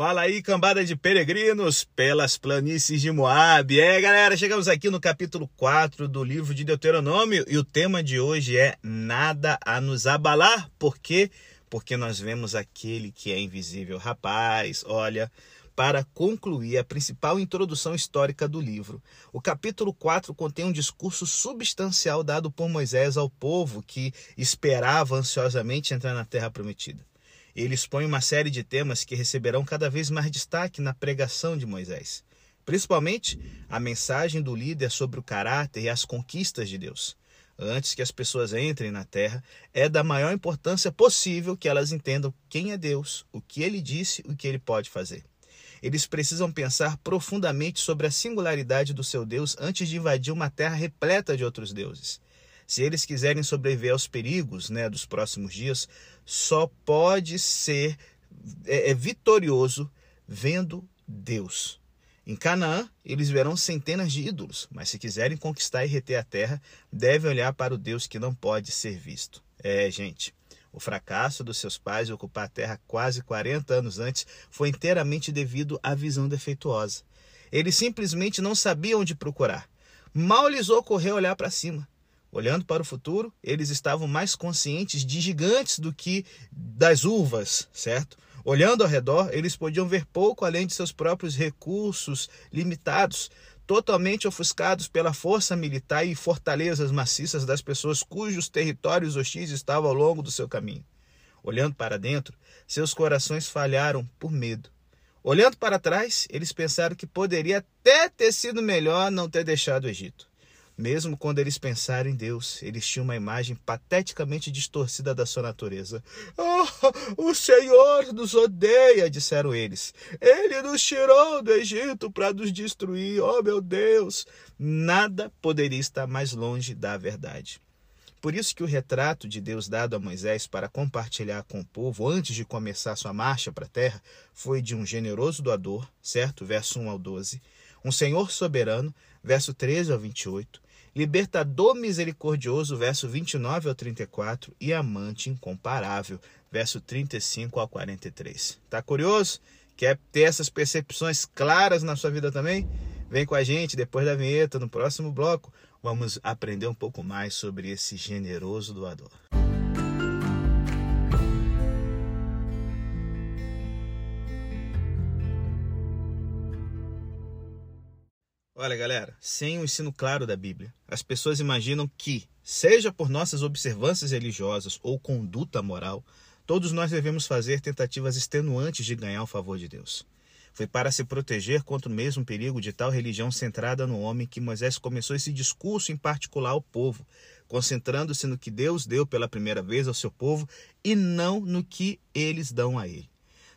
Fala aí, cambada de peregrinos pelas planícies de Moab. É, galera, chegamos aqui no capítulo 4 do livro de Deuteronômio e o tema de hoje é Nada a nos abalar. Por quê? Porque nós vemos aquele que é invisível. Rapaz, olha, para concluir a principal introdução histórica do livro. O capítulo 4 contém um discurso substancial dado por Moisés ao povo que esperava ansiosamente entrar na terra prometida. Ele expõe uma série de temas que receberão cada vez mais destaque na pregação de Moisés, principalmente a mensagem do líder sobre o caráter e as conquistas de Deus. Antes que as pessoas entrem na terra, é da maior importância possível que elas entendam quem é Deus, o que ele disse, o que ele pode fazer. Eles precisam pensar profundamente sobre a singularidade do seu Deus antes de invadir uma terra repleta de outros deuses. Se eles quiserem sobreviver aos perigos né, dos próximos dias, só pode ser é, é vitorioso vendo Deus. Em Canaã, eles verão centenas de ídolos, mas se quiserem conquistar e reter a terra, devem olhar para o Deus que não pode ser visto. É, gente, o fracasso dos seus pais em ocupar a terra quase 40 anos antes foi inteiramente devido à visão defeituosa. Eles simplesmente não sabiam onde procurar. Mal lhes ocorreu olhar para cima. Olhando para o futuro, eles estavam mais conscientes de gigantes do que das uvas, certo? Olhando ao redor, eles podiam ver pouco além de seus próprios recursos limitados, totalmente ofuscados pela força militar e fortalezas maciças das pessoas cujos territórios hostis estavam ao longo do seu caminho. Olhando para dentro, seus corações falharam por medo. Olhando para trás, eles pensaram que poderia até ter sido melhor não ter deixado o Egito. Mesmo quando eles pensaram em Deus, eles tinham uma imagem pateticamente distorcida da sua natureza. Oh, o Senhor nos odeia, disseram eles. Ele nos tirou do Egito para nos destruir. Oh, meu Deus! Nada poderia estar mais longe da verdade. Por isso que o retrato de Deus dado a Moisés para compartilhar com o povo antes de começar sua marcha para a terra foi de um generoso doador, certo? Verso 1 ao 12. Um Senhor soberano, verso 13 ao 28 libertador misericordioso, verso 29 ao 34, e amante incomparável, verso 35 ao 43. Tá curioso? Quer ter essas percepções claras na sua vida também? Vem com a gente depois da vinheta, no próximo bloco, vamos aprender um pouco mais sobre esse generoso doador. Olha, galera, sem o ensino claro da Bíblia, as pessoas imaginam que, seja por nossas observâncias religiosas ou conduta moral, todos nós devemos fazer tentativas extenuantes de ganhar o favor de Deus. Foi para se proteger contra o mesmo perigo de tal religião centrada no homem que Moisés começou esse discurso em particular ao povo, concentrando-se no que Deus deu pela primeira vez ao seu povo e não no que eles dão a ele.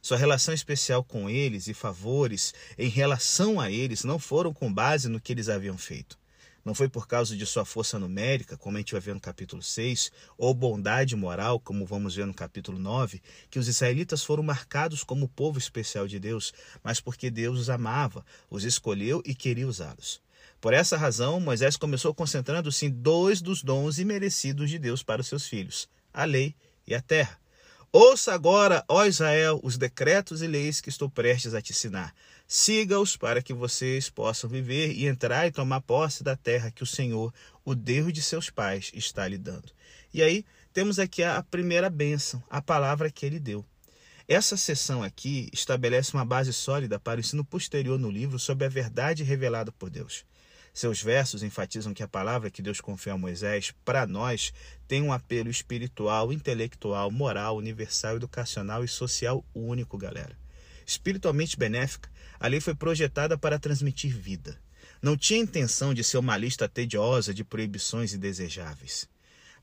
Sua relação especial com eles e favores em relação a eles não foram com base no que eles haviam feito. Não foi por causa de sua força numérica, como a gente vai ver no capítulo 6, ou bondade moral, como vamos ver no capítulo 9, que os israelitas foram marcados como povo especial de Deus, mas porque Deus os amava, os escolheu e queria usá-los. Por essa razão, Moisés começou concentrando-se em dois dos dons imerecidos de Deus para os seus filhos: a lei e a terra. Ouça agora, ó Israel, os decretos e leis que estou prestes a te ensinar. Siga-os para que vocês possam viver e entrar e tomar posse da terra que o Senhor, o Deus de seus pais, está lhe dando. E aí temos aqui a primeira bênção, a palavra que ele deu. Essa sessão aqui estabelece uma base sólida para o ensino posterior no livro sobre a verdade revelada por Deus. Seus versos enfatizam que a palavra que Deus confiou a Moisés, para nós, tem um apelo espiritual, intelectual, moral, universal, educacional e social único, galera. Espiritualmente benéfica, a lei foi projetada para transmitir vida. Não tinha intenção de ser uma lista tediosa de proibições indesejáveis.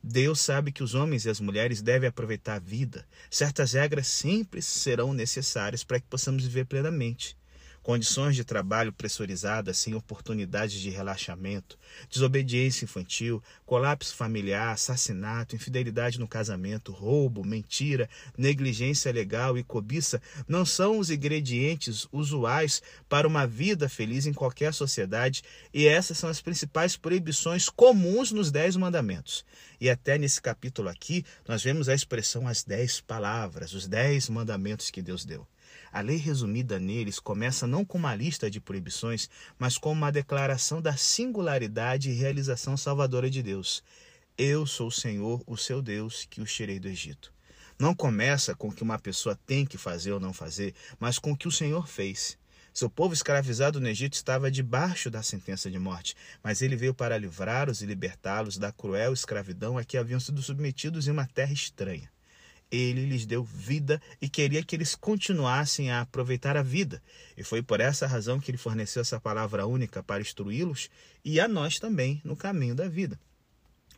Deus sabe que os homens e as mulheres devem aproveitar a vida. Certas regras sempre serão necessárias para que possamos viver plenamente condições de trabalho pressurizadas sem oportunidades de relaxamento, desobediência infantil, colapso familiar, assassinato, infidelidade no casamento, roubo, mentira, negligência legal e cobiça não são os ingredientes usuais para uma vida feliz em qualquer sociedade e essas são as principais proibições comuns nos Dez Mandamentos. E até nesse capítulo aqui, nós vemos a expressão as dez palavras, os dez mandamentos que Deus deu. A lei resumida neles começa não com uma lista de proibições, mas com uma declaração da singularidade e realização salvadora de Deus. Eu sou o Senhor, o seu Deus, que os tirei do Egito. Não começa com o que uma pessoa tem que fazer ou não fazer, mas com o que o Senhor fez. Seu povo escravizado no Egito estava debaixo da sentença de morte, mas ele veio para livrá-los e libertá-los da cruel escravidão a que haviam sido submetidos em uma terra estranha. Ele lhes deu vida e queria que eles continuassem a aproveitar a vida. E foi por essa razão que ele forneceu essa palavra única para instruí-los e a nós também no caminho da vida.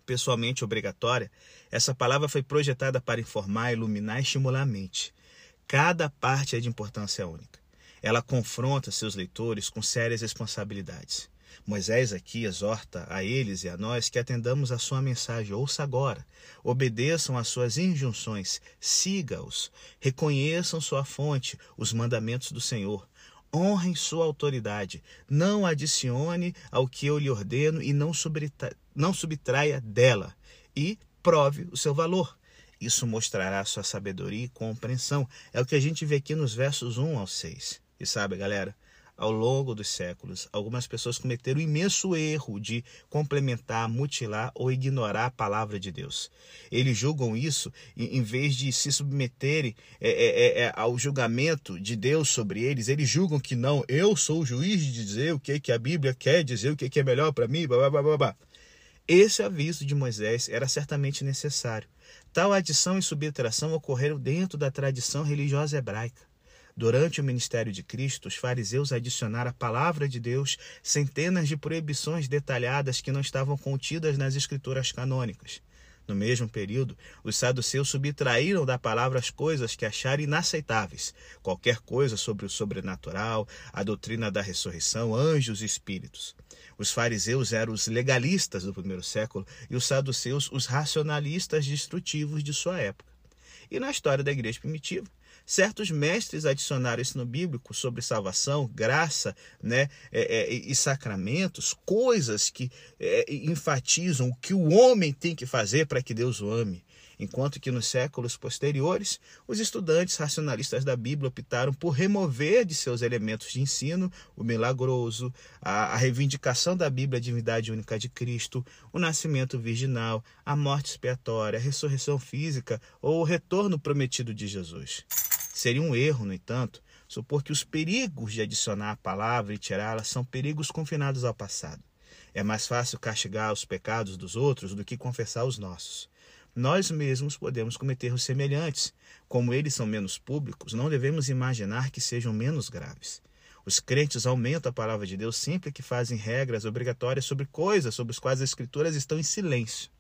Pessoalmente obrigatória, essa palavra foi projetada para informar, iluminar e estimular a mente. Cada parte é de importância única. Ela confronta seus leitores com sérias responsabilidades. Moisés aqui exorta a eles e a nós que atendamos a sua mensagem. Ouça agora, obedeçam às suas injunções, siga-os, reconheçam sua fonte, os mandamentos do Senhor. Honrem sua autoridade, não adicione ao que eu lhe ordeno e não, não subtraia dela, e prove o seu valor. Isso mostrará sua sabedoria e compreensão. É o que a gente vê aqui nos versos 1 ao 6. E sabe, galera, ao longo dos séculos, algumas pessoas cometeram o imenso erro de complementar, mutilar ou ignorar a palavra de Deus. Eles julgam isso em vez de se submeterem é, é, é, é, ao julgamento de Deus sobre eles. Eles julgam que não, eu sou o juiz de dizer o que, que a Bíblia quer dizer, o que, que é melhor para mim, blá, blá, blá, blá. Esse aviso de Moisés era certamente necessário. Tal adição e subtração ocorreram dentro da tradição religiosa hebraica. Durante o ministério de Cristo, os fariseus adicionaram à palavra de Deus centenas de proibições detalhadas que não estavam contidas nas escrituras canônicas. No mesmo período, os saduceus subtraíram da palavra as coisas que acharam inaceitáveis, qualquer coisa sobre o sobrenatural, a doutrina da ressurreição, anjos e espíritos. Os fariseus eram os legalistas do primeiro século e os saduceus os racionalistas destrutivos de sua época. E na história da igreja primitiva, Certos mestres adicionaram isso no bíblico sobre salvação, graça né, é, é, e sacramentos, coisas que é, enfatizam o que o homem tem que fazer para que Deus o ame enquanto que nos séculos posteriores, os estudantes racionalistas da Bíblia optaram por remover de seus elementos de ensino o milagroso, a, a reivindicação da Bíblia, a divindade única de Cristo, o nascimento virginal, a morte expiatória, a ressurreição física ou o retorno prometido de Jesus. Seria um erro, no entanto, supor que os perigos de adicionar a palavra e tirá-la são perigos confinados ao passado. É mais fácil castigar os pecados dos outros do que confessar os nossos. Nós mesmos podemos cometer erros semelhantes. Como eles são menos públicos, não devemos imaginar que sejam menos graves. Os crentes aumentam a palavra de Deus sempre que fazem regras obrigatórias sobre coisas sobre as quais as escrituras estão em silêncio.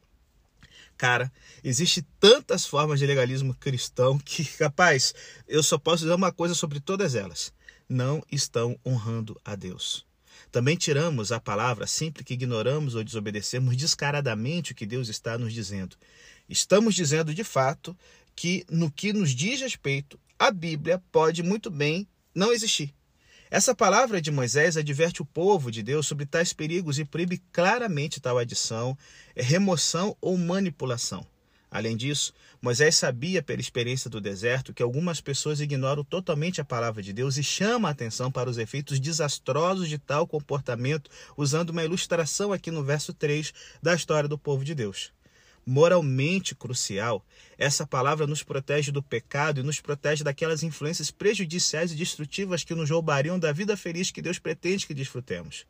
Cara, existe tantas formas de legalismo cristão que, capaz, eu só posso dizer uma coisa sobre todas elas: não estão honrando a Deus. Também tiramos a palavra sempre que ignoramos ou desobedecemos descaradamente o que Deus está nos dizendo. Estamos dizendo de fato que, no que nos diz respeito, a Bíblia pode muito bem não existir. Essa palavra de Moisés adverte o povo de Deus sobre tais perigos e proíbe claramente tal adição, remoção ou manipulação. Além disso, Moisés sabia pela experiência do deserto que algumas pessoas ignoram totalmente a palavra de Deus e chama a atenção para os efeitos desastrosos de tal comportamento, usando uma ilustração aqui no verso 3 da história do povo de Deus moralmente crucial, essa palavra nos protege do pecado e nos protege daquelas influências prejudiciais e destrutivas que nos roubariam da vida feliz que Deus pretende que desfrutemos.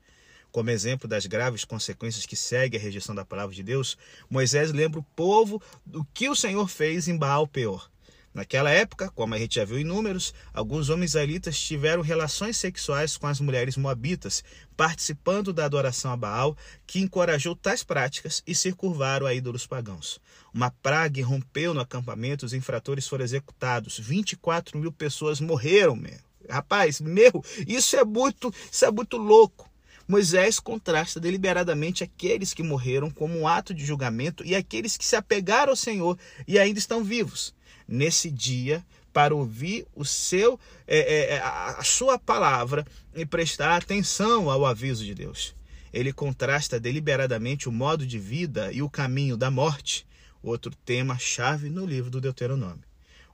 Como exemplo das graves consequências que segue a rejeição da palavra de Deus, Moisés lembra o povo do que o Senhor fez em Baal Peor. Naquela época, como a gente já viu em números, alguns homens israelitas tiveram relações sexuais com as mulheres moabitas, participando da adoração a Baal, que encorajou tais práticas e se curvaram a ídolos pagãos. Uma praga irrompeu no acampamento, os infratores foram executados, 24 mil pessoas morreram, meu. Rapaz, meu, isso é muito, isso é muito louco. Moisés contrasta deliberadamente aqueles que morreram como um ato de julgamento e aqueles que se apegaram ao Senhor e ainda estão vivos nesse dia para ouvir o seu, é, é, é a sua palavra e prestar atenção ao aviso de Deus. Ele contrasta deliberadamente o modo de vida e o caminho da morte, outro tema chave no livro do Deuteronômio.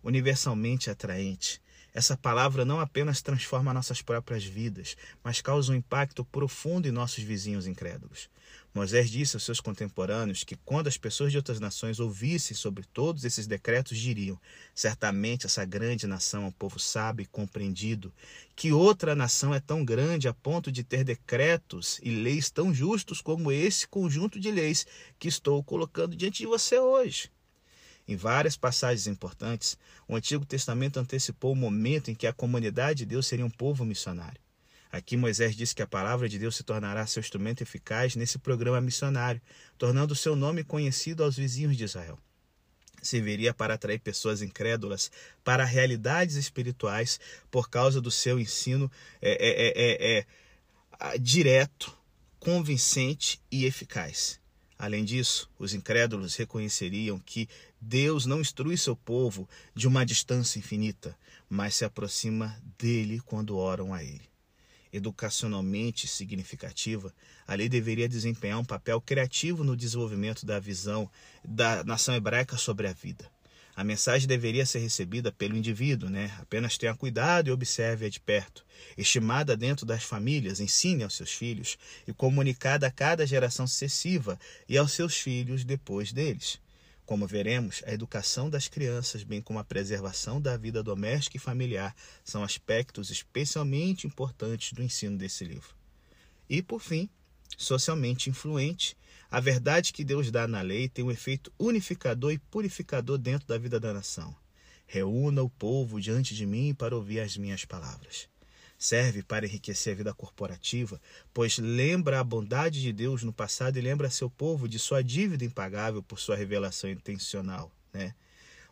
Universalmente atraente, Essa palavra não apenas transforma nossas próprias vidas, mas causa um impacto profundo em nossos vizinhos incrédulos. Moisés disse aos seus contemporâneos que quando as pessoas de outras nações ouvissem sobre todos esses decretos, diriam: certamente essa grande nação é um povo sábio e compreendido. Que outra nação é tão grande a ponto de ter decretos e leis tão justos como esse conjunto de leis que estou colocando diante de você hoje? Em várias passagens importantes, o Antigo Testamento antecipou o momento em que a comunidade de Deus seria um povo missionário. Aqui Moisés disse que a palavra de Deus se tornará seu instrumento eficaz nesse programa missionário, tornando seu nome conhecido aos vizinhos de Israel. Serviria para atrair pessoas incrédulas para realidades espirituais por causa do seu ensino é, é, é, é direto, convincente e eficaz. Além disso, os incrédulos reconheceriam que Deus não instrui seu povo de uma distância infinita, mas se aproxima dele quando oram a ele. Educacionalmente significativa, a lei deveria desempenhar um papel criativo no desenvolvimento da visão da nação hebraica sobre a vida. A mensagem deveria ser recebida pelo indivíduo, né? Apenas tenha cuidado e observe-a de perto. Estimada dentro das famílias, ensine aos seus filhos e comunicada a cada geração sucessiva e aos seus filhos depois deles. Como veremos, a educação das crianças, bem como a preservação da vida doméstica e familiar, são aspectos especialmente importantes do ensino desse livro. E, por fim, socialmente influente, a verdade que Deus dá na lei tem um efeito unificador e purificador dentro da vida da nação. Reúna o povo diante de mim para ouvir as minhas palavras. Serve para enriquecer a vida corporativa, pois lembra a bondade de Deus no passado e lembra seu povo de sua dívida impagável por sua revelação intencional. Né?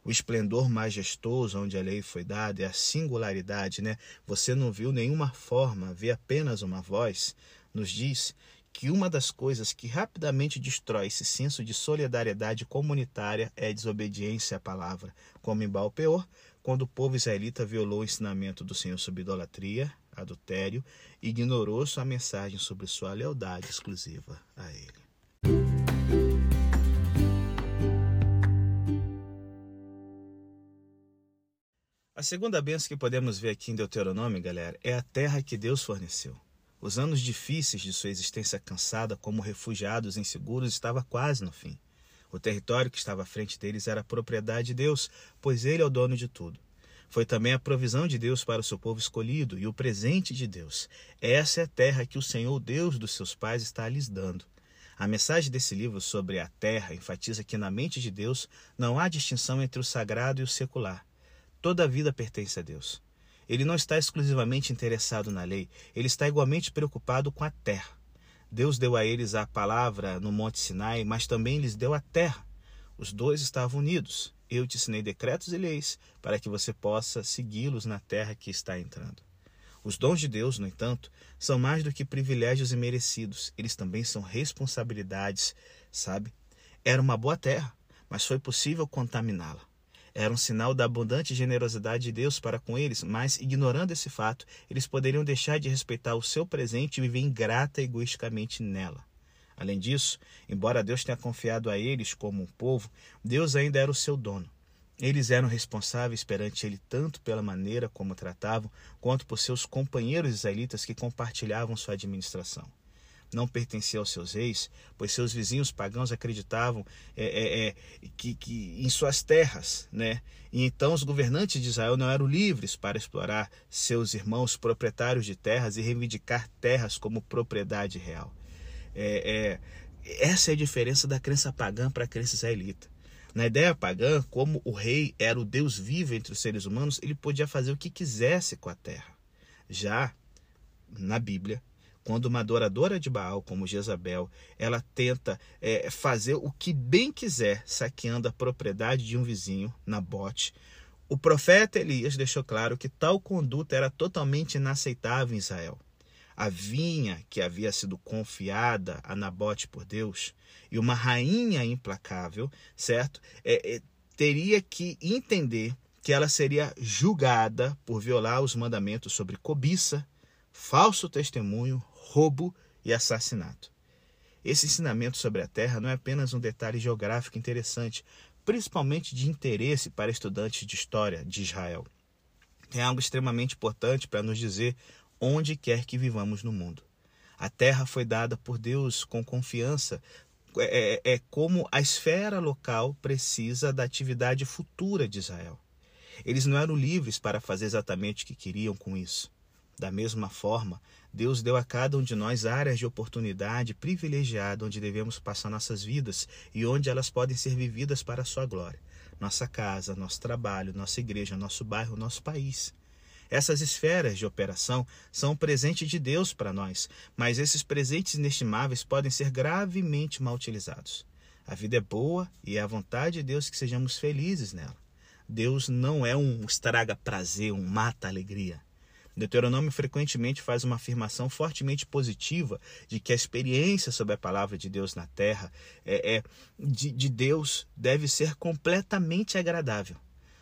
o esplendor majestoso onde a lei foi dada, é a singularidade, né? Você não viu nenhuma forma, vê apenas uma voz, nos diz que uma das coisas que rapidamente destrói esse senso de solidariedade comunitária é a desobediência à palavra, como em Baal Peor, quando o povo israelita violou o ensinamento do Senhor sobre idolatria, adultério e ignorou sua mensagem sobre sua lealdade exclusiva a ele. A segunda bênção que podemos ver aqui em Deuteronômio, galera, é a terra que Deus forneceu. Os anos difíceis de sua existência cansada como refugiados inseguros estava quase no fim. O território que estava à frente deles era propriedade de Deus, pois ele é o dono de tudo. Foi também a provisão de Deus para o seu povo escolhido e o presente de Deus. Essa é a terra que o Senhor, Deus dos seus pais, está lhes dando. A mensagem desse livro sobre a terra enfatiza que na mente de Deus não há distinção entre o sagrado e o secular. Toda a vida pertence a Deus. Ele não está exclusivamente interessado na lei, ele está igualmente preocupado com a terra. Deus deu a eles a palavra no Monte Sinai, mas também lhes deu a terra. Os dois estavam unidos. Eu te ensinei decretos e leis para que você possa segui-los na terra que está entrando. Os dons de Deus, no entanto, são mais do que privilégios imerecidos, eles também são responsabilidades, sabe? Era uma boa terra, mas foi possível contaminá-la. Era um sinal da abundante generosidade de Deus para com eles, mas, ignorando esse fato, eles poderiam deixar de respeitar o seu presente e viver ingrata egoisticamente nela. Além disso, embora Deus tenha confiado a eles como um povo, Deus ainda era o seu dono. Eles eram responsáveis perante ele tanto pela maneira como tratavam, quanto por seus companheiros israelitas que compartilhavam sua administração não pertencia aos seus reis, pois seus vizinhos pagãos acreditavam é, é, é, que, que em suas terras, né? E então os governantes de Israel não eram livres para explorar seus irmãos proprietários de terras e reivindicar terras como propriedade real. É, é, essa é a diferença da crença pagã para a crença israelita. Na ideia pagã, como o rei era o Deus vivo entre os seres humanos, ele podia fazer o que quisesse com a terra. Já na Bíblia, quando uma adoradora de Baal, como Jezabel, ela tenta é, fazer o que bem quiser, saqueando a propriedade de um vizinho, Nabote, o profeta Elias deixou claro que tal conduta era totalmente inaceitável em Israel. A vinha que havia sido confiada a Nabote por Deus e uma rainha implacável, certo? É, é, teria que entender que ela seria julgada por violar os mandamentos sobre cobiça, falso testemunho, roubo e assassinato. Esse ensinamento sobre a terra não é apenas um detalhe geográfico interessante, principalmente de interesse para estudantes de história de Israel. tem algo extremamente importante para nos dizer onde quer que vivamos no mundo. A terra foi dada por Deus com confiança. É, é, é como a esfera local precisa da atividade futura de Israel. Eles não eram livres para fazer exatamente o que queriam com isso. Da mesma forma, Deus deu a cada um de nós áreas de oportunidade privilegiada onde devemos passar nossas vidas e onde elas podem ser vividas para a sua glória. Nossa casa, nosso trabalho, nossa igreja, nosso bairro, nosso país. Essas esferas de operação são um presente de Deus para nós, mas esses presentes inestimáveis podem ser gravemente mal utilizados. A vida é boa e é a vontade de Deus que sejamos felizes nela. Deus não é um estraga prazer, um mata alegria. Deuteronômio frequentemente faz uma afirmação fortemente positiva de que a experiência sobre a palavra de Deus na terra é, é de, de Deus deve ser completamente agradável.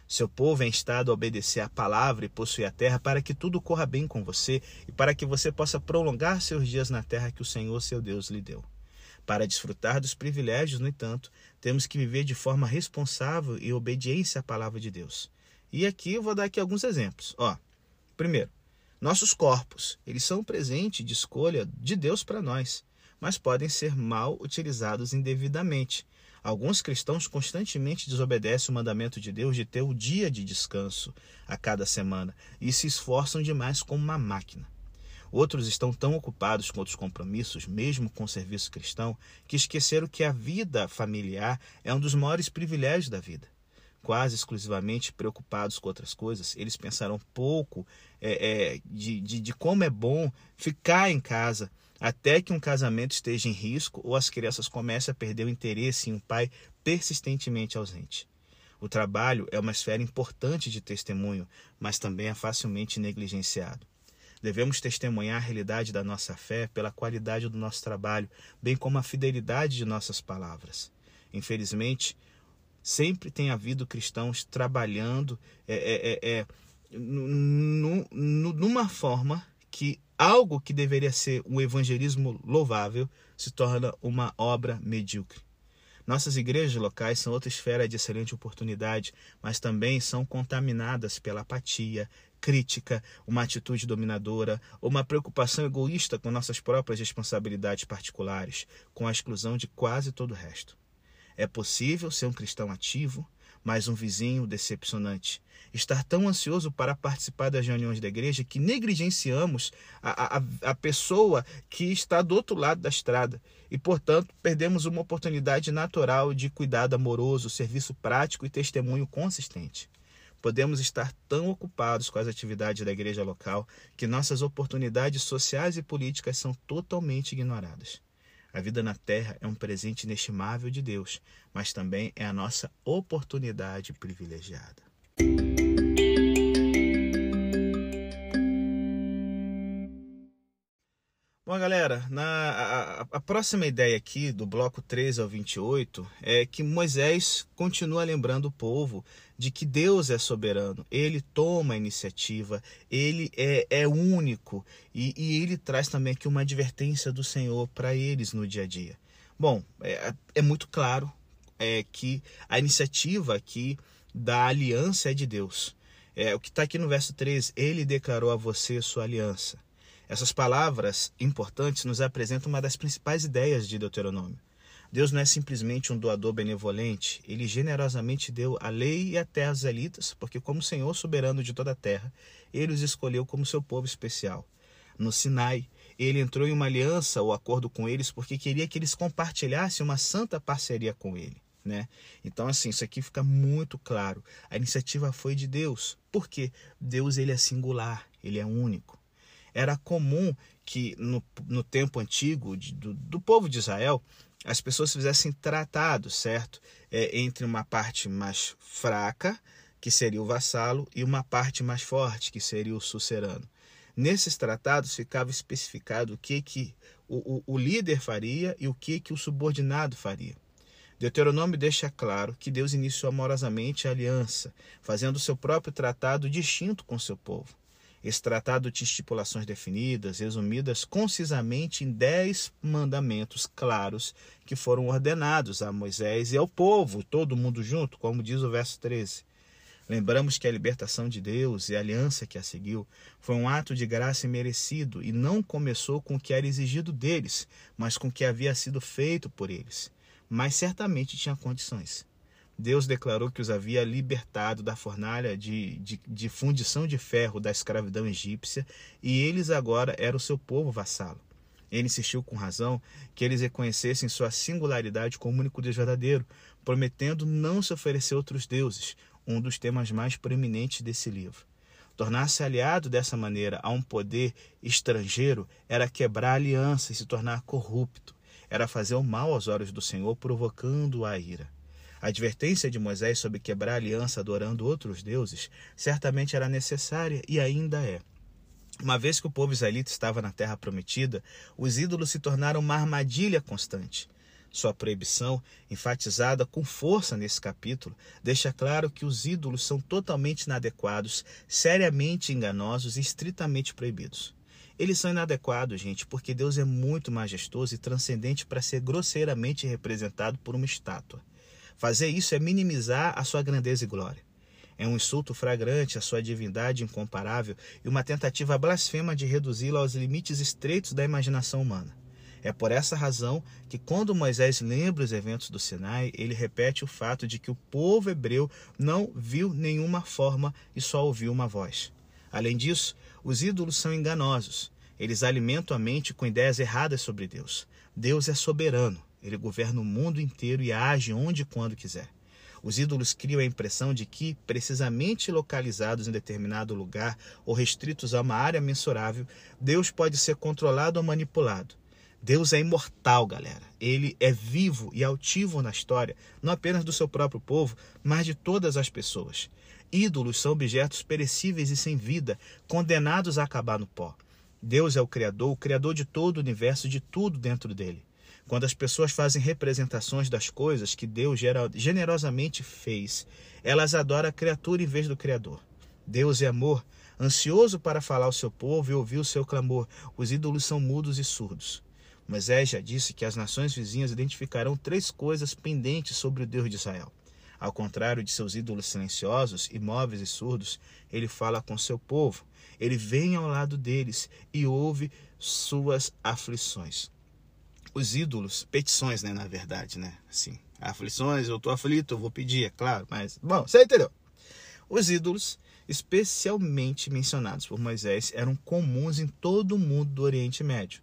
Seu povo é instado a obedecer à palavra e possuir a terra para que tudo corra bem com você e para que você possa prolongar seus dias na terra que o Senhor, seu Deus, lhe deu. Para desfrutar dos privilégios, no entanto, temos que viver de forma responsável e obediência à palavra de Deus. E aqui vou dar aqui alguns exemplos. Ó, primeiro, nossos corpos, eles são um presente de escolha de Deus para nós, mas podem ser mal utilizados indevidamente. Alguns cristãos constantemente desobedecem o mandamento de Deus de ter o dia de descanso a cada semana e se esforçam demais como uma máquina. Outros estão tão ocupados com outros compromissos, mesmo com o serviço cristão, que esqueceram que a vida familiar é um dos maiores privilégios da vida quase exclusivamente preocupados com outras coisas, eles pensaram pouco é, é, de, de, de como é bom ficar em casa até que um casamento esteja em risco ou as crianças comecem a perder o interesse em um pai persistentemente ausente. O trabalho é uma esfera importante de testemunho, mas também é facilmente negligenciado. Devemos testemunhar a realidade da nossa fé pela qualidade do nosso trabalho, bem como a fidelidade de nossas palavras. Infelizmente, Sempre tem havido cristãos trabalhando é, é, é, é numa forma que algo que deveria ser um evangelismo louvável se torna uma obra medíocre. Nossas igrejas locais são outra esfera de excelente oportunidade, mas também são contaminadas pela apatia, crítica, uma atitude dominadora ou uma preocupação egoísta com nossas próprias responsabilidades particulares, com a exclusão de quase todo o resto. É possível ser um cristão ativo, mas um vizinho decepcionante. Estar tão ansioso para participar das reuniões da igreja que negligenciamos a, a, a pessoa que está do outro lado da estrada e, portanto, perdemos uma oportunidade natural de cuidado amoroso, serviço prático e testemunho consistente. Podemos estar tão ocupados com as atividades da igreja local que nossas oportunidades sociais e políticas são totalmente ignoradas. A vida na terra é um presente inestimável de Deus, mas também é a nossa oportunidade privilegiada. Bom, galera, na, a, a, próxima ideia aqui do bloco 13 ao 28 é que Moisés continua lembrando o povo de que Deus é soberano, ele toma a iniciativa, ele é, é único e, e ele traz também aqui uma advertência do Senhor para eles no dia a dia. Bom, é, é muito claro é, que a iniciativa aqui da aliança é de Deus. É, o que está aqui no verso 13, ele declarou a você sua aliança. Essas palavras importantes nos apresentam uma das principais ideias de Deuteronômio. Deus não é simplesmente um doador benevolente, ele generosamente deu a lei e a terra aos israelitas, porque, como Senhor soberano de toda a terra, ele os escolheu como seu povo especial. No Sinai, ele entrou em uma aliança ou acordo com eles porque queria que eles compartilhassem uma santa parceria com ele. Né? Então, assim, isso aqui fica muito claro. A iniciativa foi de Deus. porque Deus ele é singular, ele é único. Era comum que no, no tempo antigo de, do, do povo de Israel as pessoas fizessem tratados, certo? É, entre uma parte mais fraca, que seria o vassalo, e uma parte mais forte, que seria o sucerano. Nesses tratados ficava especificado o que, que o, o, o líder faria e o que, que o subordinado faria. Deuteronômio deixa claro que Deus iniciou amorosamente a aliança, fazendo o seu próprio tratado distinto com seu povo. Esse tratado tinha estipulações definidas, resumidas concisamente em dez mandamentos claros que foram ordenados a Moisés e ao povo, todo mundo junto, como diz o verso 13. Lembramos que a libertação de Deus e a aliança que a seguiu foi um ato de graça merecido e não começou com o que era exigido deles, mas com o que havia sido feito por eles. Mas certamente tinha condições. Deus declarou que os havia libertado da fornalha de, de, de fundição de ferro da escravidão egípcia e eles agora eram o seu povo vassalo. Ele insistiu com razão que eles reconhecessem sua singularidade como único Deus verdadeiro, prometendo não se oferecer outros deuses, um dos temas mais proeminentes desse livro. Tornar-se aliado dessa maneira a um poder estrangeiro era quebrar a aliança e se tornar corrupto, era fazer o mal aos olhos do Senhor, provocando a ira. A advertência de Moisés sobre quebrar a aliança adorando outros deuses certamente era necessária e ainda é. Uma vez que o povo israelita estava na terra prometida, os ídolos se tornaram uma armadilha constante. Sua proibição, enfatizada com força nesse capítulo, deixa claro que os ídolos são totalmente inadequados, seriamente enganosos e estritamente proibidos. Eles são inadequados, gente, porque Deus é muito majestoso e transcendente para ser grosseiramente representado por uma estátua. Fazer isso é minimizar a sua grandeza e glória. É um insulto flagrante à sua divindade incomparável e uma tentativa blasfema de reduzi-la aos limites estreitos da imaginação humana. É por essa razão que, quando Moisés lembra os eventos do Sinai, ele repete o fato de que o povo hebreu não viu nenhuma forma e só ouviu uma voz. Além disso, os ídolos são enganosos. Eles alimentam a mente com ideias erradas sobre Deus. Deus é soberano. Ele governa o mundo inteiro e age onde e quando quiser. Os ídolos criam a impressão de que, precisamente localizados em determinado lugar ou restritos a uma área mensurável, Deus pode ser controlado ou manipulado. Deus é imortal, galera. Ele é vivo e altivo na história, não apenas do seu próprio povo, mas de todas as pessoas. Ídolos são objetos perecíveis e sem vida, condenados a acabar no pó. Deus é o Criador, o Criador de todo o universo, de tudo dentro dele. Quando as pessoas fazem representações das coisas que Deus generosamente fez, elas adoram a criatura em vez do Criador. Deus é amor, ansioso para falar ao seu povo e ouvir o seu clamor. Os ídolos são mudos e surdos. Moisés já disse que as nações vizinhas identificarão três coisas pendentes sobre o Deus de Israel. Ao contrário de seus ídolos silenciosos, imóveis e surdos, ele fala com seu povo. Ele vem ao lado deles e ouve suas aflições os ídolos, petições, né, na verdade, né? Assim, aflições, eu tô aflito, eu vou pedir, é claro, mas bom, você entendeu? Os ídolos, especialmente mencionados por Moisés, eram comuns em todo o mundo do Oriente Médio.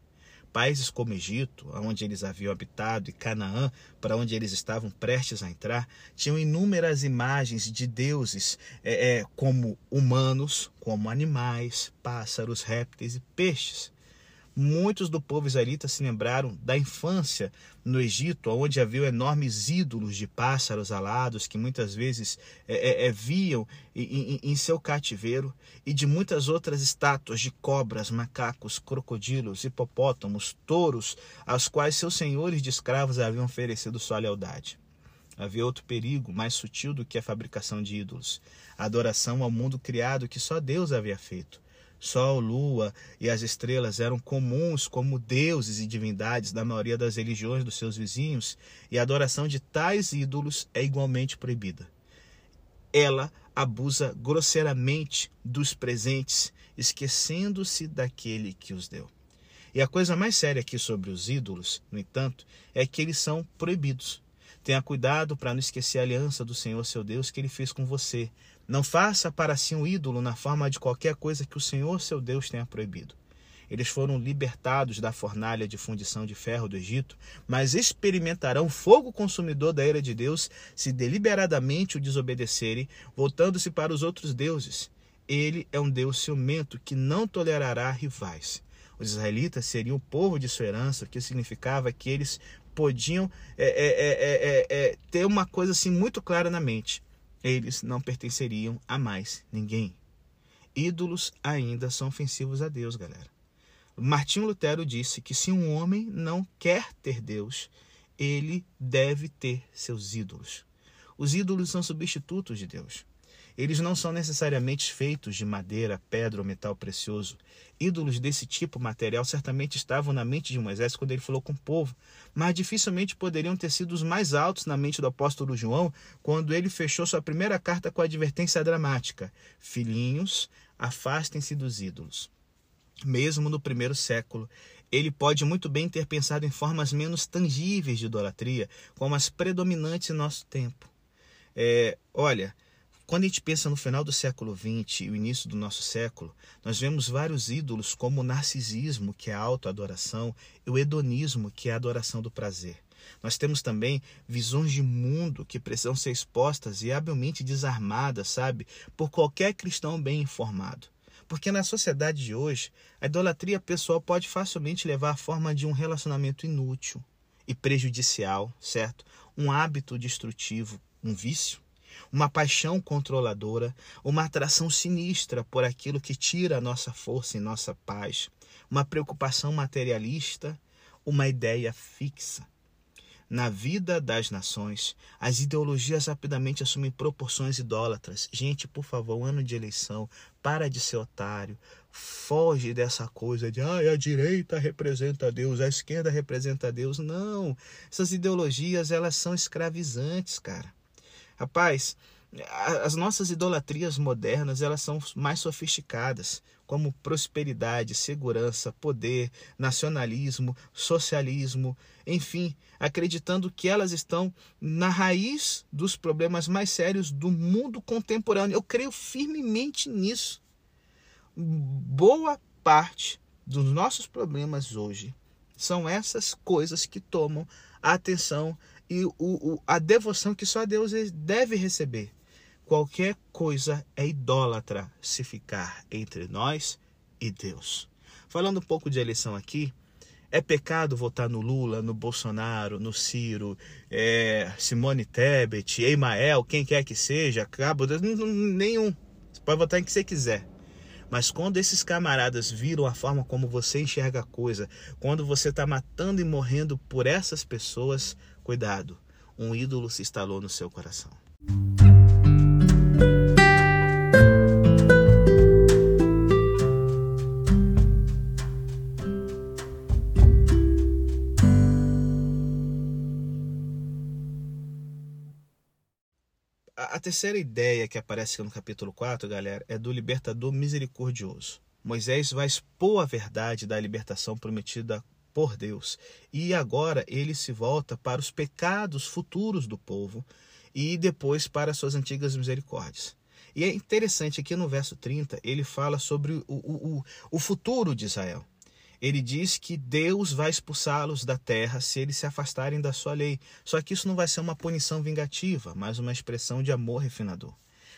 Países como Egito, onde eles haviam habitado, e Canaã, para onde eles estavam prestes a entrar, tinham inúmeras imagens de deuses, é, é, como humanos, como animais, pássaros, répteis e peixes. Muitos do povo israelita se lembraram da infância no Egito, onde havia enormes ídolos de pássaros alados que muitas vezes é, é, é viam em, em, em seu cativeiro, e de muitas outras estátuas de cobras, macacos, crocodilos, hipopótamos, touros, aos quais seus senhores de escravos haviam oferecido sua lealdade. Havia outro perigo mais sutil do que a fabricação de ídolos: a adoração ao mundo criado que só Deus havia feito Sol, lua e as estrelas eram comuns como deuses e divindades da maioria das religiões dos seus vizinhos, e a adoração de tais ídolos é igualmente proibida. Ela abusa grosseiramente dos presentes, esquecendo-se daquele que os deu. E a coisa mais séria aqui sobre os ídolos, no entanto, é que eles são proibidos. Tenha cuidado para não esquecer a aliança do Senhor seu Deus que ele fez com você, não faça para si um ídolo na forma de qualquer coisa que o Senhor seu Deus tenha proibido. Eles foram libertados da fornalha de fundição de ferro do Egito, mas experimentarão fogo consumidor da ira de Deus se deliberadamente o desobedecerem, voltando-se para os outros deuses. Ele é um Deus ciumento que não tolerará rivais. Os israelitas seriam o povo de sua herança, o que significava que eles podiam é, é, é, ter uma coisa assim muito clara na mente eles não pertenceriam a mais ninguém. Ídolos ainda são ofensivos a Deus, galera. Martinho Lutero disse que se um homem não quer ter Deus, ele deve ter seus ídolos. Os ídolos são substitutos de Deus. Eles não são necessariamente feitos de madeira, pedra ou metal precioso. Ídolos desse tipo material certamente estavam na mente de Moisés quando ele falou com o povo, mas dificilmente poderiam ter sido os mais altos na mente do apóstolo João quando ele fechou sua primeira carta com a advertência dramática: Filhinhos, afastem-se dos ídolos. Mesmo no primeiro século, ele pode muito bem ter pensado em formas menos tangíveis de idolatria, como as predominantes em nosso tempo. É, olha, quando a gente pensa no final do século XX e o início do nosso século, nós vemos vários ídolos como o narcisismo, que é a autoadoração, e o hedonismo, que é a adoração do prazer. Nós temos também visões de mundo que precisam ser expostas e habilmente desarmadas, sabe, por qualquer cristão bem informado. Porque na sociedade de hoje, a idolatria pessoal pode facilmente levar à forma de um relacionamento inútil e prejudicial, certo? Um hábito destrutivo, um vício uma paixão controladora, uma atração sinistra por aquilo que tira a nossa força e nossa paz, uma preocupação materialista, uma ideia fixa. Na vida das nações, as ideologias rapidamente assumem proporções idólatras. Gente, por favor, ano de eleição, para de ser otário. Foge dessa coisa de ah, a direita representa Deus, a esquerda representa Deus. Não, essas ideologias elas são escravizantes, cara. Rapaz, as nossas idolatrias modernas elas são mais sofisticadas, como prosperidade, segurança, poder, nacionalismo, socialismo, enfim, acreditando que elas estão na raiz dos problemas mais sérios do mundo contemporâneo. Eu creio firmemente nisso. Boa parte dos nossos problemas hoje são essas coisas que tomam a atenção e o, o, a devoção que só Deus deve receber. Qualquer coisa é idólatra se ficar entre nós e Deus. Falando um pouco de eleição aqui, é pecado votar no Lula, no Bolsonaro, no Ciro, é, Simone Tebet, Emael, quem quer que seja, Cabo, nenhum. Você pode votar em que você quiser. Mas quando esses camaradas viram a forma como você enxerga a coisa, quando você está matando e morrendo por essas pessoas, Cuidado, um ídolo se instalou no seu coração. A terceira ideia que aparece no capítulo 4, galera, é do libertador misericordioso. Moisés vai expor a verdade da libertação prometida por Deus. E agora ele se volta para os pecados futuros do povo e depois para suas antigas misericórdias. E é interessante aqui no verso 30, ele fala sobre o, o, o futuro de Israel. Ele diz que Deus vai expulsá-los da terra se eles se afastarem da sua lei. Só que isso não vai ser uma punição vingativa, mas uma expressão de amor refinador.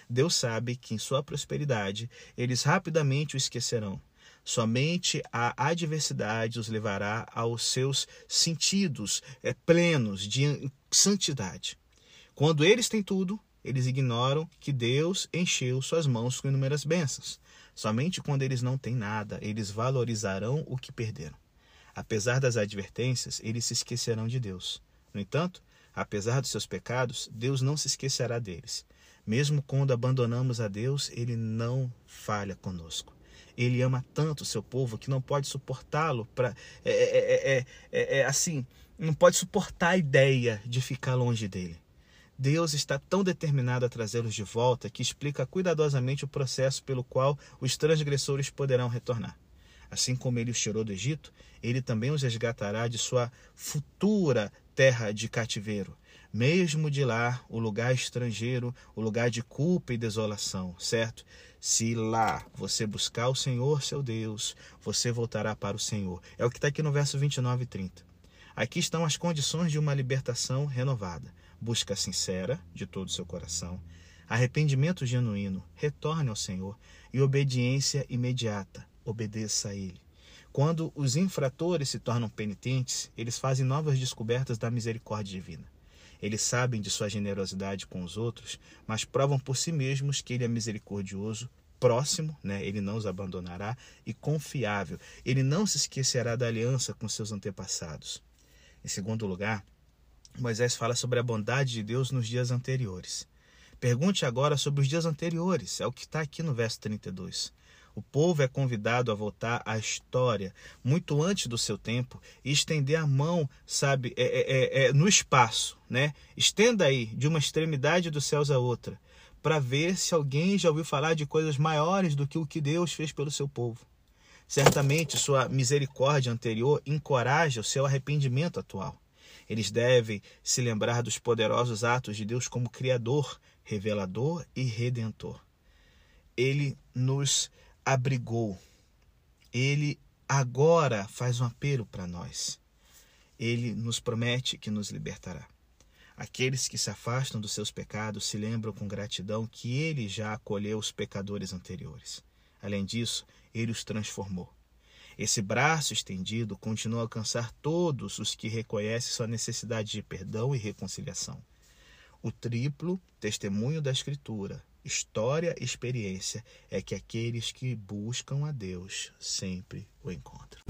Deus sabe que em sua prosperidade eles rapidamente o esquecerão. Somente a adversidade os levará aos seus sentidos é, plenos de santidade. Quando eles têm tudo, eles ignoram que Deus encheu suas mãos com inúmeras bênçãos. Somente quando eles não têm nada, eles valorizarão o que perderam. Apesar das advertências, eles se esquecerão de Deus. No entanto, apesar dos seus pecados, Deus não se esquecerá deles. Mesmo quando abandonamos a Deus, ele não falha conosco. Ele ama tanto o seu povo que não pode suportá-lo para é é, é, é, é, assim, não pode suportar a ideia de ficar longe dele. Deus está tão determinado a trazê-los de volta que explica cuidadosamente o processo pelo qual os transgressores poderão retornar. Assim como ele os tirou do Egito, ele também os resgatará de sua futura terra de cativeiro, mesmo de lá, o lugar estrangeiro, o lugar de culpa e desolação, certo? Se lá você buscar o Senhor, seu Deus, você voltará para o Senhor. É o que está aqui no verso 29 e 30. Aqui estão as condições de uma libertação renovada. Busca sincera de todo o seu coração, arrependimento genuíno, retorne ao Senhor e obediência imediata, obedeça a Ele. Quando os infratores se tornam penitentes, eles fazem novas descobertas da misericórdia divina. Eles sabem de sua generosidade com os outros, mas provam por si mesmos que ele é misericordioso, próximo, né? ele não os abandonará, e confiável. Ele não se esquecerá da aliança com seus antepassados. Em segundo lugar, Moisés fala sobre a bondade de Deus nos dias anteriores. Pergunte agora sobre os dias anteriores, é o que está aqui no verso 32. O povo é convidado a voltar à história muito antes do seu tempo e estender a mão, sabe, é, é, é, é no espaço, né? Estenda aí de uma extremidade dos céus à outra, para ver se alguém já ouviu falar de coisas maiores do que o que Deus fez pelo seu povo. Certamente sua misericórdia anterior encoraja o seu arrependimento atual. Eles devem se lembrar dos poderosos atos de Deus como Criador, Revelador e Redentor. Ele nos abrigou. Ele agora faz um apelo para nós. Ele nos promete que nos libertará. Aqueles que se afastam dos seus pecados se lembram com gratidão que ele já acolheu os pecadores anteriores. Além disso, ele os transformou. Esse braço estendido continua a alcançar todos os que reconhecem sua necessidade de perdão e reconciliação. O triplo testemunho da Escritura, história experiência é que aqueles que buscam a Deus sempre o encontram.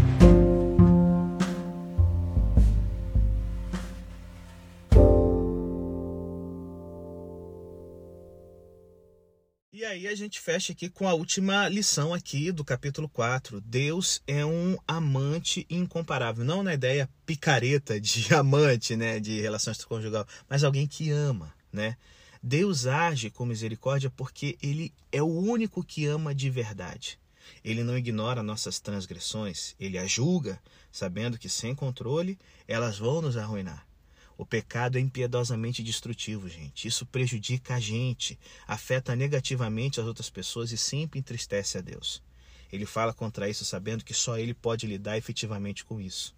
E aí a gente fecha aqui com a última lição aqui do capítulo 4. Deus é um amante incomparável, não na ideia picareta de amante, né, de relações conjugal, mas alguém que ama, né? Deus age com misericórdia porque ele é o único que ama de verdade. Ele não ignora nossas transgressões, ele as julga, sabendo que sem controle elas vão nos arruinar. O pecado é impiedosamente destrutivo, gente. Isso prejudica a gente, afeta negativamente as outras pessoas e sempre entristece a Deus. Ele fala contra isso sabendo que só ele pode lidar efetivamente com isso.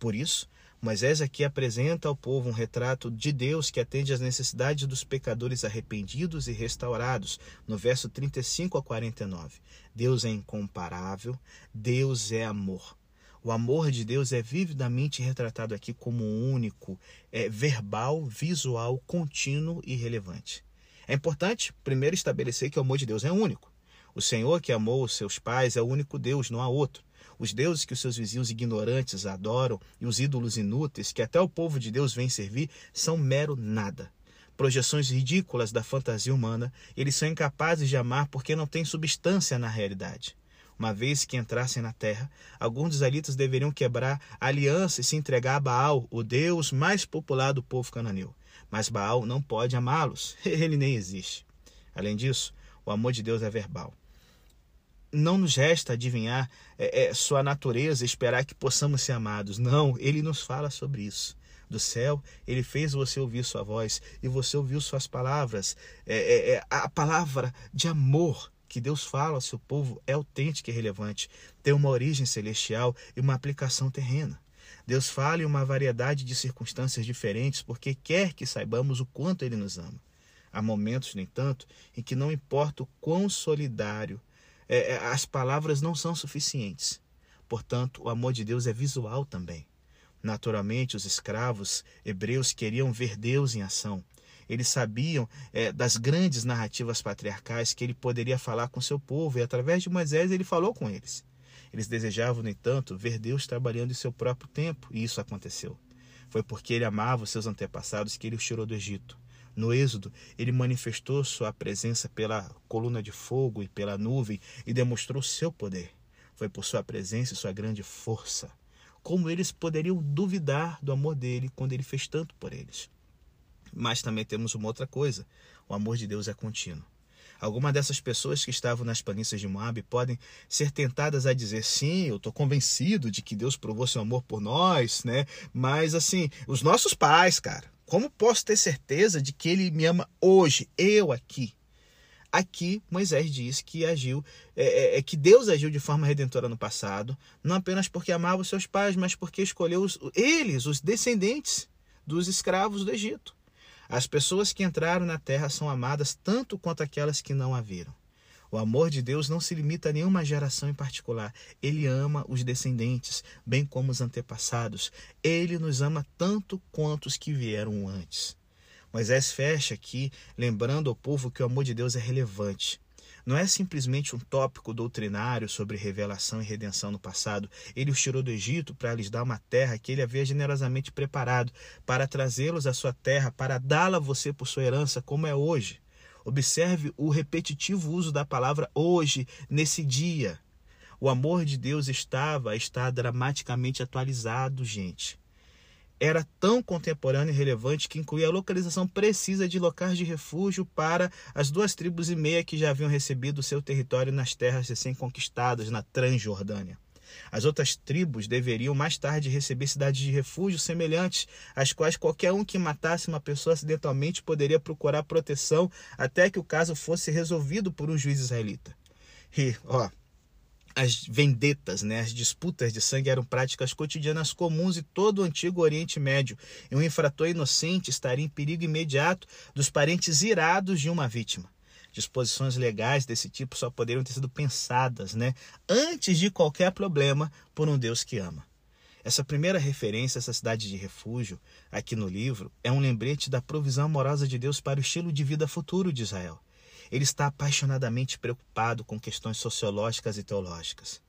Por isso, Moisés aqui apresenta ao povo um retrato de Deus que atende às necessidades dos pecadores arrependidos e restaurados, no verso 35 a 49. Deus é incomparável, Deus é amor. O amor de Deus é vividamente retratado aqui como único, é verbal, visual, contínuo e relevante. É importante primeiro estabelecer que o amor de Deus é único. O Senhor que amou os seus pais é o único Deus, não há outro. Os deuses que os seus vizinhos ignorantes adoram e os ídolos inúteis que até o povo de Deus vem servir são mero nada. Projeções ridículas da fantasia humana, eles são incapazes de amar porque não têm substância na realidade. Uma vez que entrassem na terra, alguns israelitas deveriam quebrar a aliança e se entregar a Baal, o deus mais popular do povo cananeu. Mas Baal não pode amá-los, ele nem existe. Além disso, o amor de Deus é verbal. Não nos resta adivinhar é, é, sua natureza esperar que possamos ser amados. Não, ele nos fala sobre isso do céu, ele fez você ouvir sua voz e você ouviu suas palavras. É, é, é a palavra de amor que Deus fala ao seu povo é autêntica e relevante, tem uma origem celestial e uma aplicação terrena. Deus fala em uma variedade de circunstâncias diferentes porque quer que saibamos o quanto Ele nos ama. Há momentos, no entanto, em que não importa o quão solidário, é, é, as palavras não são suficientes. Portanto, o amor de Deus é visual também. Naturalmente, os escravos hebreus queriam ver Deus em ação. Eles sabiam é, das grandes narrativas patriarcais que ele poderia falar com seu povo, e através de Moisés ele falou com eles. Eles desejavam, no entanto, ver Deus trabalhando em seu próprio tempo, e isso aconteceu. Foi porque ele amava os seus antepassados que ele os tirou do Egito. No Êxodo, ele manifestou sua presença pela coluna de fogo e pela nuvem e demonstrou seu poder. Foi por sua presença e sua grande força. Como eles poderiam duvidar do amor dele quando ele fez tanto por eles? Mas também temos uma outra coisa: o amor de Deus é contínuo. Algumas dessas pessoas que estavam nas planícies de Moab podem ser tentadas a dizer: sim, eu estou convencido de que Deus provou seu amor por nós, né? Mas assim, os nossos pais, cara, como posso ter certeza de que Ele me ama hoje, eu aqui? Aqui Moisés diz que agiu, é, é, é, que Deus agiu de forma redentora no passado, não apenas porque amava os seus pais, mas porque escolheu os, eles, os descendentes dos escravos do Egito. As pessoas que entraram na terra são amadas tanto quanto aquelas que não a viram. O amor de Deus não se limita a nenhuma geração em particular. Ele ama os descendentes, bem como os antepassados. Ele nos ama tanto quanto os que vieram antes. Moisés fecha aqui, lembrando ao povo que o amor de Deus é relevante. Não é simplesmente um tópico doutrinário sobre revelação e redenção no passado. Ele os tirou do Egito para lhes dar uma terra que ele havia generosamente preparado para trazê-los à sua terra, para dá-la a você por sua herança, como é hoje. Observe o repetitivo uso da palavra hoje, nesse dia. O amor de Deus estava, está dramaticamente atualizado, gente. Era tão contemporâneo e relevante que incluía a localização precisa de locais de refúgio para as duas tribos e meia que já haviam recebido seu território nas terras recém-conquistadas na Transjordânia. As outras tribos deveriam mais tarde receber cidades de refúgio semelhantes, às quais qualquer um que matasse uma pessoa acidentalmente poderia procurar proteção até que o caso fosse resolvido por um juiz israelita. E, ó, as vendetas, né, as disputas de sangue eram práticas cotidianas comuns em todo o antigo Oriente Médio, e um infrator inocente estaria em perigo imediato dos parentes irados de uma vítima disposições legais desse tipo só poderiam ter sido pensadas, né, antes de qualquer problema por um Deus que ama. Essa primeira referência essa cidade de refúgio, aqui no livro, é um lembrete da provisão amorosa de Deus para o estilo de vida futuro de Israel. Ele está apaixonadamente preocupado com questões sociológicas e teológicas.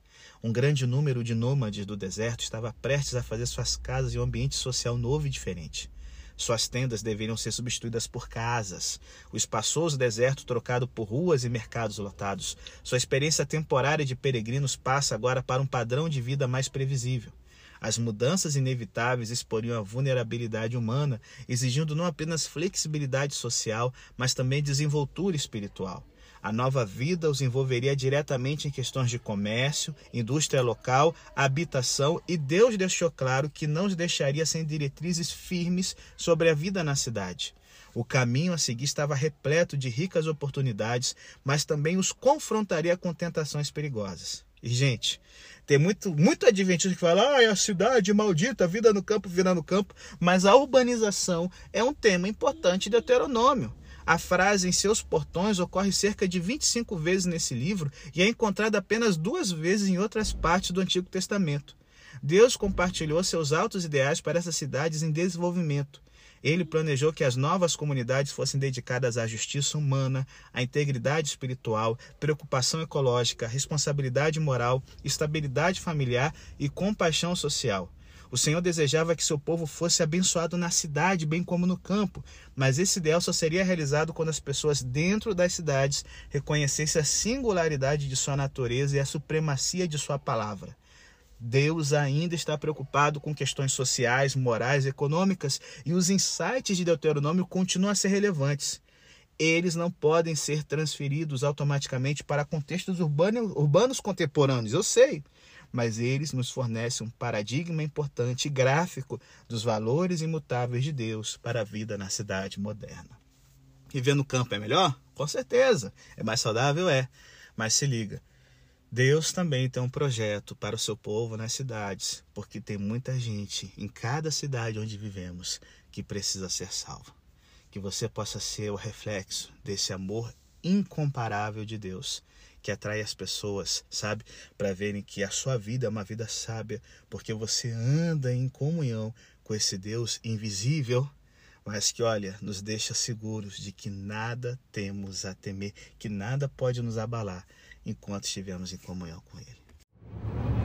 Um grande número de nômades do deserto estava prestes a fazer suas casas em um ambiente social novo e diferente. Suas tendas deveriam ser substituídas por casas, o espaçoso deserto trocado por ruas e mercados lotados. Sua experiência temporária de peregrinos passa agora para um padrão de vida mais previsível. As mudanças inevitáveis exporiam a vulnerabilidade humana, exigindo não apenas flexibilidade social, mas também desenvoltura espiritual. A nova vida os envolveria diretamente em questões de comércio, indústria local, habitação e Deus deixou claro que não os deixaria sem diretrizes firmes sobre a vida na cidade. O caminho a seguir estava repleto de ricas oportunidades, mas também os confrontaria com tentações perigosas. E, gente, tem muito, muito adventista que fala, ah, é a cidade maldita, vida no campo, vida no campo, mas a urbanização é um tema importante de Deuteronômio. A frase em seus portões ocorre cerca de 25 vezes nesse livro e é encontrada apenas duas vezes em outras partes do Antigo Testamento. Deus compartilhou seus altos ideais para essas cidades em desenvolvimento. Ele planejou que as novas comunidades fossem dedicadas à justiça humana, à integridade espiritual, preocupação ecológica, responsabilidade moral, estabilidade familiar e compaixão social. O Senhor desejava que seu povo fosse abençoado na cidade, bem como no campo, mas esse ideal só seria realizado quando as pessoas dentro das cidades reconhecessem a singularidade de sua natureza e a supremacia de sua palavra. Deus ainda está preocupado com questões sociais, morais, econômicas e os insights de Deuteronômio continuam a ser relevantes. Eles não podem ser transferidos automaticamente para contextos urbanos, urbanos contemporâneos, eu sei mas eles nos fornecem um paradigma importante e gráfico dos valores imutáveis de Deus para a vida na cidade moderna. Viver no campo é melhor? Com certeza. É mais saudável? É. Mas se liga. Deus também tem um projeto para o seu povo nas cidades, porque tem muita gente em cada cidade onde vivemos que precisa ser salva. Que você possa ser o reflexo desse amor incomparável de Deus que atrai as pessoas, sabe? Para verem que a sua vida é uma vida sábia, porque você anda em comunhão com esse Deus invisível, mas que, olha, nos deixa seguros de que nada temos a temer, que nada pode nos abalar enquanto estivermos em comunhão com Ele.